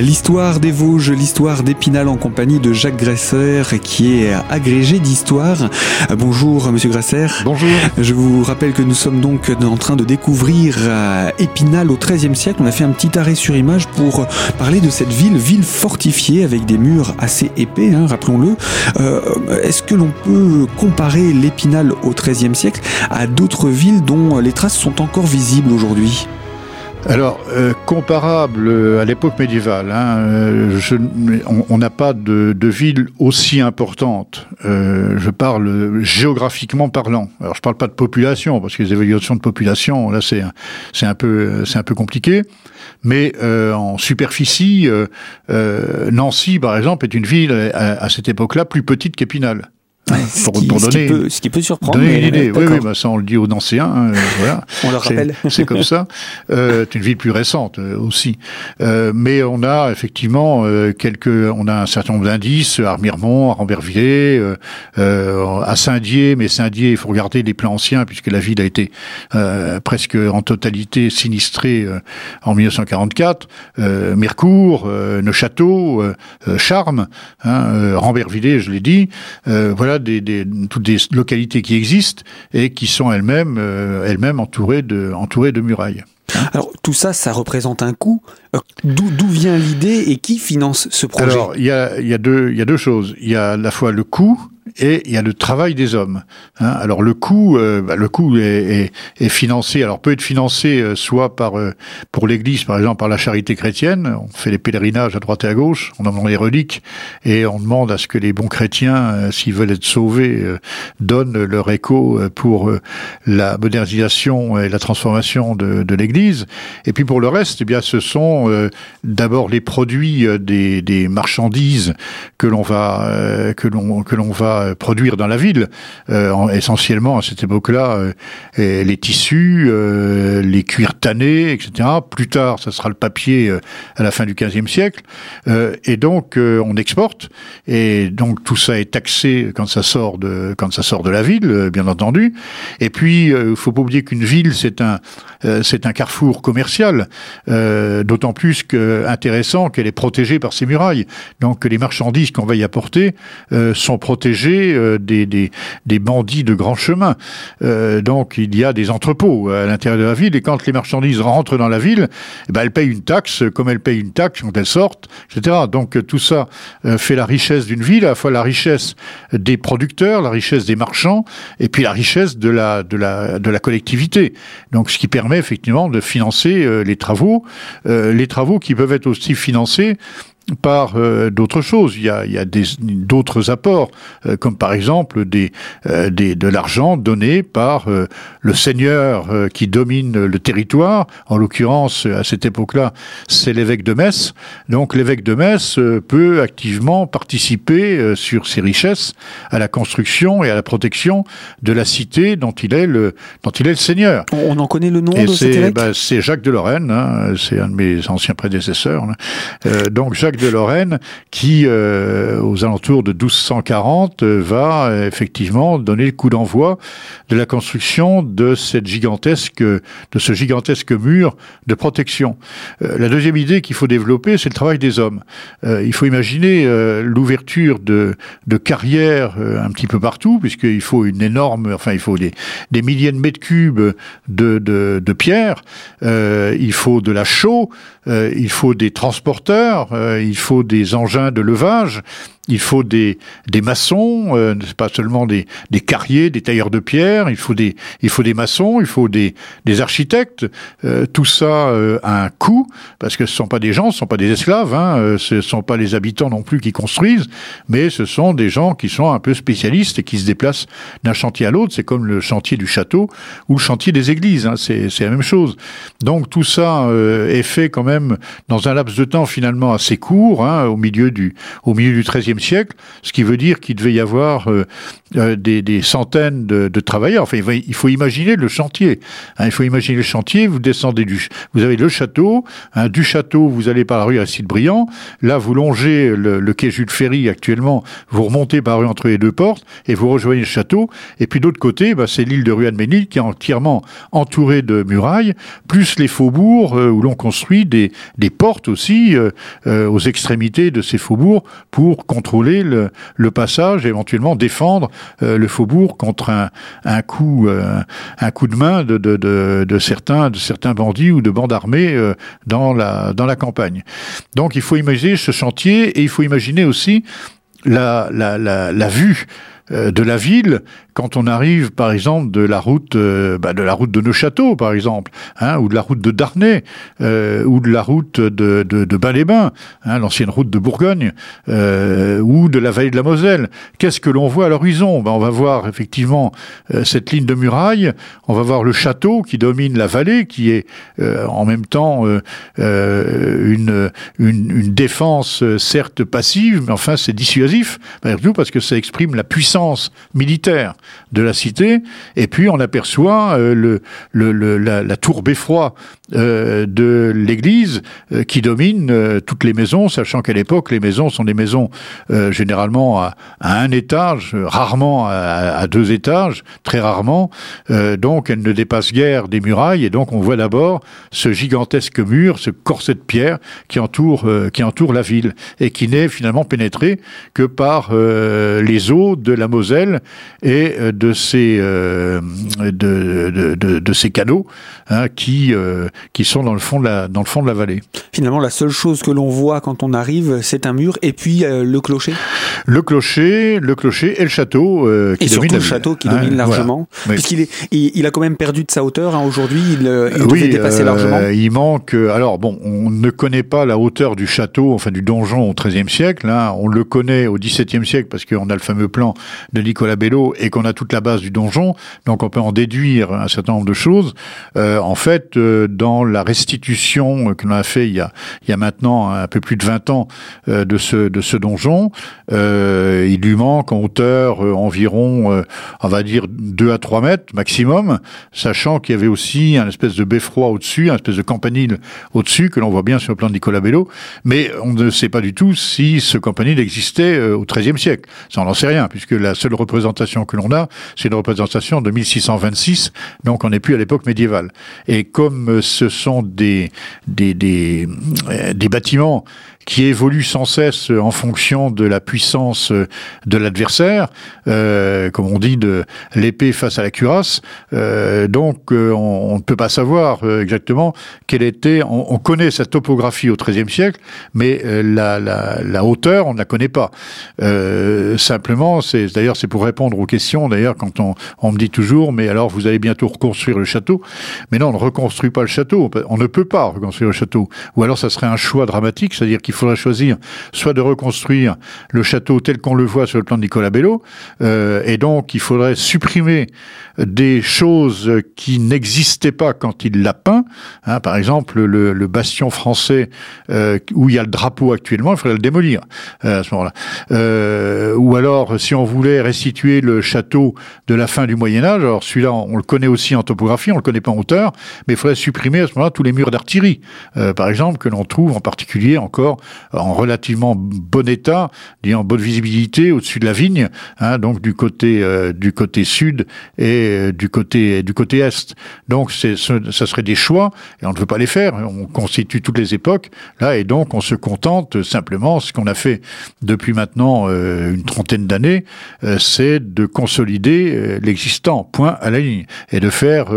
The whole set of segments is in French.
L'histoire des Vosges, l'histoire d'Épinal en compagnie de Jacques Gresser qui est agrégé d'histoire. Bonjour Monsieur Gresser. Bonjour. Je vous rappelle que nous sommes donc en train de découvrir euh, Épinal au XIIIe siècle. On a fait un petit arrêt sur image pour parler de cette ville, ville fortifiée avec des murs assez épais, hein, rappelons-le. Euh, Est-ce que l'on peut comparer l'Épinal au XIIIe siècle à d'autres villes dont les traces sont encore visibles aujourd'hui? Alors, euh, comparable à l'époque médiévale, hein, euh, on n'a pas de, de, ville aussi importante. Euh, je parle géographiquement parlant. Alors, je parle pas de population parce que les évaluations de population, là, c'est un peu compliqué. Mais euh, en superficie, euh, Nancy, par exemple, est une ville à, à cette époque-là plus petite qu'Épinal. Ce, pour, qui, pour donner, ce, qui peut, ce, qui peut, surprendre. Donner une idée. Oui, oui, bah ça on le dit aux Nancéens. Hein, voilà. on le rappelle. C'est comme ça. Euh, c'est une ville plus récente euh, aussi. Euh, mais on a effectivement euh, quelques, on a un certain nombre d'indices à Remiremont, à Rambervillers, euh, à Saint-Dié. Mais Saint-Dié, il faut regarder les plans anciens puisque la ville a été presque en totalité sinistrée en 1944. Mercourt, Neuchâteau, Charmes, hein, Rambervillers, je l'ai dit. voilà des, des, toutes des localités qui existent et qui sont elles-mêmes euh, elles-mêmes entourées de, entourées de murailles. Alors tout ça, ça représente un coût. D'où vient l'idée et qui finance ce projet? Alors il y a, y, a y a deux choses. Il y a à la fois le coût et il y a le travail des hommes. Hein. alors le coût, euh, bah, le coût est, est, est, financé. Alors peut être financé euh, soit par euh, pour l'Église, par exemple par la charité chrétienne. On fait les pèlerinages à droite et à gauche, on demande les reliques et on demande à ce que les bons chrétiens, euh, s'ils veulent être sauvés, euh, donnent leur écho pour la modernisation et la transformation de, de l'Église. Et puis pour le reste, eh bien ce sont d'abord les produits des, des marchandises que l'on va que l'on que l'on va produire dans la ville, euh, essentiellement à cette époque-là, euh, les tissus, euh, les cuirs tannés, etc. Plus tard, ça sera le papier euh, à la fin du XVe siècle. Euh, et donc, euh, on exporte. Et donc, tout ça est taxé quand ça sort de quand ça sort de la ville, bien entendu. Et puis, il faut pas oublier qu'une ville, c'est un c'est un carrefour commercial, d'autant plus que intéressant qu'elle est protégée par ses murailles. Donc, les marchandises qu'on va y apporter sont protégées euh, des, des, des, bandits de grand chemin. Euh, donc il y a des entrepôts à l'intérieur de la ville et quand les marchandises rentrent dans la ville, eh ben, elles payent une taxe comme elles payent une taxe quand elles sortent, etc. Donc tout ça euh, fait la richesse d'une ville, à la fois la richesse des producteurs, la richesse des marchands et puis la richesse de la, de la, de la collectivité. Donc ce qui permet effectivement de financer euh, les travaux, euh, les travaux qui peuvent être aussi financés par euh, d'autres choses. Il y a, il y a d'autres apports, euh, comme par exemple des, euh, des, de l'argent donné par le seigneur qui domine le territoire. En l'occurrence, à cette époque-là, c'est l'évêque de Metz. Donc l'évêque de Metz peut activement participer sur ses richesses à la construction et à la protection de la cité dont il est le, dont il est le seigneur. On en connaît le nom et de cet évêque? bah, C'est Jacques de Lorraine, hein, c'est un de mes anciens prédécesseurs. donc Jacques de Lorraine qui, euh, aux alentours de 1240, euh, va effectivement donner le coup d'envoi de la construction de cette gigantesque, de ce gigantesque mur de protection. Euh, la deuxième idée qu'il faut développer, c'est le travail des hommes. Euh, il faut imaginer euh, l'ouverture de, de carrières un petit peu partout, puisqu'il faut une énorme, enfin il faut des, des milliers de mètres cubes de, de, de pierre, il faut de la chaux, il faut des transporteurs, il faut des engins de levage, il faut des, des maçons, euh, pas seulement des, des carriers, des tailleurs de pierre, il faut des, il faut des maçons, il faut des, des architectes. Euh, tout ça euh, a un coût, parce que ce ne sont pas des gens, ce ne sont pas des esclaves, hein, euh, ce ne sont pas les habitants non plus qui construisent, mais ce sont des gens qui sont un peu spécialistes et qui se déplacent d'un chantier à l'autre. C'est comme le chantier du château ou le chantier des églises, hein, c'est la même chose. Donc tout ça euh, est fait quand même dans un laps de temps finalement assez court, hein, au milieu du, au milieu du 13e XVIe siècle, ce qui veut dire qu'il devait y avoir euh, euh, des, centaines de, travailleurs. Enfin, il faut imaginer le chantier. Hein. Il faut imaginer le chantier, vous descendez du... Vous avez le château, hein. du château, vous allez par la rue Aristide-Briand, là, vous longez le, quai Jules Ferry actuellement, vous remontez par la rue entre les deux portes, et vous rejoignez le château, et puis d'autre côté, bah, c'est l'île de Ruanménil qui est entièrement entourée de murailles, plus les faubourgs euh, où l'on construit des, portes aussi aux extrémités de ces faubourgs pour contrôler le, le passage, éventuellement défendre euh, le faubourg contre un, un coup un coup de main de, de, de, certains de certains bandits ou de bandes armées dans la dans la campagne. Donc il faut imaginer ce chantier et il faut imaginer aussi la, la, la vue de la ville quand on arrive, par exemple, de la route, euh, bah, de la route de Neuchâteau, par exemple, hein, ou de la route de Darnay, euh, ou de la route de, de, de Bain-les-Bains, hein, l'ancienne route de Bourgogne, euh, ou de la vallée de la Moselle. Qu'est-ce que l'on voit à l'horizon? Ben, On va voir effectivement cette ligne de muraille, on va voir le château qui domine la vallée, qui est en même temps une, une, une, défense certes passive, mais enfin c'est dissuasif, parce que ça exprime la puissance militaire de la cité, et puis on aperçoit euh, le, la, tour beffroi euh, de l'église euh, qui domine toutes les maisons, sachant qu'à l'époque les maisons sont des maisons généralement à, un étage, rarement à, deux étages, très rarement, donc elles ne dépassent guère des murailles, et donc on voit d'abord ce gigantesque mur, ce corset de pierre qui entoure, qui entoure la ville, et qui n'est finalement pénétré que par les eaux de la Moselle et euh, de ces euh, de, de, de, ces canaux hein, qui euh, qui sont dans le fond de la dans le fond de la vallée. Finalement, la seule chose que l'on voit quand on arrive, c'est un mur et puis le clocher. Le clocher, le clocher et le château qui et surtout le château qui domine hein, largement, puisqu'il est il, a quand même perdu de sa hauteur. Hein, Aujourd'hui, il, il oui, dépasser largement. Il manque. Alors bon, on ne connaît pas la hauteur du château, enfin du donjon au XIIIe siècle. On le connaît au XVIIe siècle parce qu'on a le fameux plan de Nicolas Bello et qu'on a toute la base du donjon, donc on peut en déduire un certain nombre de choses. Euh, en fait, euh, dans la restitution que l'on a fait il y a, maintenant un peu plus de 20 ans euh, de ce de ce donjon, il lui manque en hauteur environ, on va dire 2 à 3 mètres maximum, sachant qu'il y avait aussi un espèce de beffroi au-dessus, un espèce de campanile au-dessus que l'on voit bien sur le plan de Nicolas Bello, mais on ne sait pas du tout si ce campanile existait au XIIIe siècle. Ça, on n'en sait rien, puisque la seule représentation que l'on a, c'est une représentation de 1626, donc on n'est plus à l'époque médiévale. Et comme ce sont des, euh, bâtiments qui évolue sans cesse en fonction de la puissance de l'adversaire, euh, comme on dit, de l'épée face à la cuirasse. Euh, donc, euh, on, ne peut pas savoir euh, exactement quelle était. On, on, connaît sa topographie au XIIIe siècle, mais euh, la, la, la, hauteur, on ne la connaît pas. simplement, c'est d'ailleurs c'est pour répondre aux questions. D'ailleurs, quand on, on me dit toujours, mais alors vous allez bientôt reconstruire le château? Mais non, on ne reconstruit pas le château. On ne peut pas reconstruire le château. Ou alors, ça serait un choix dramatique, c'est-à-dire qu'il il faudra choisir soit de reconstruire le château tel qu'on le voit sur le plan de Nicolas Bello, euh, et donc il faudrait supprimer des choses qui n'existaient pas quand il l'a peint. Hein, par exemple, le, bastion français euh, où il y a le drapeau actuellement, il faudrait le démolir euh, à ce moment-là. Ou alors, si on voulait restituer le château de la fin du Moyen Âge, alors celui-là, on, le connaît aussi en topographie, on le connaît pas en hauteur, mais il faudrait supprimer à ce moment-là tous les murs d'artillerie, par exemple, que l'on trouve en particulier encore en relativement bon état, en bonne visibilité au-dessus de la vigne, hein, donc du côté euh, du côté sud et euh, du côté du côté est. Donc c'est ça serait des choix et on ne veut pas les faire. On constitue toutes les époques là et donc on se contente simplement ce qu'on a fait depuis maintenant euh, une trentaine d'années, c'est de consolider l'existant, point à la ligne, et de faire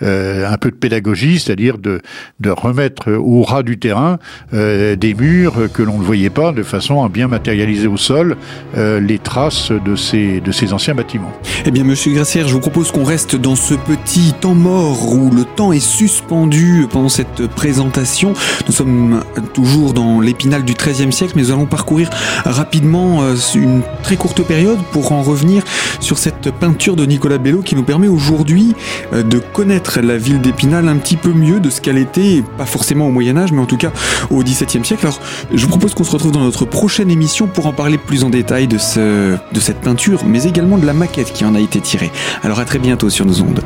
un peu de pédagogie, c'est-à-dire de de remettre au ras du terrain des murs que l'on ne voyait pas, de façon à bien matérialiser au sol euh, les traces de ces, de ces anciens bâtiments. Eh bien, Monsieur Grassière, je vous propose qu'on reste dans ce petit temps mort où le temps est suspendu pendant cette présentation. Nous sommes toujours dans l'épinal du XIIIe siècle, mais nous allons parcourir rapidement euh, une très courte période pour en revenir sur cette peinture de Nicolas Bello qui nous permet aujourd'hui euh, de connaître la ville d'Épinal un petit peu mieux de ce qu'elle était, pas forcément au Moyen Âge, mais en tout cas au XVIIe siècle. Alors, Je vous propose qu'on se retrouve dans notre prochaine émission pour en parler plus en détail de, ce, de cette peinture, mais également de la maquette qui en a été tirée. Alors à très bientôt sur nos ondes.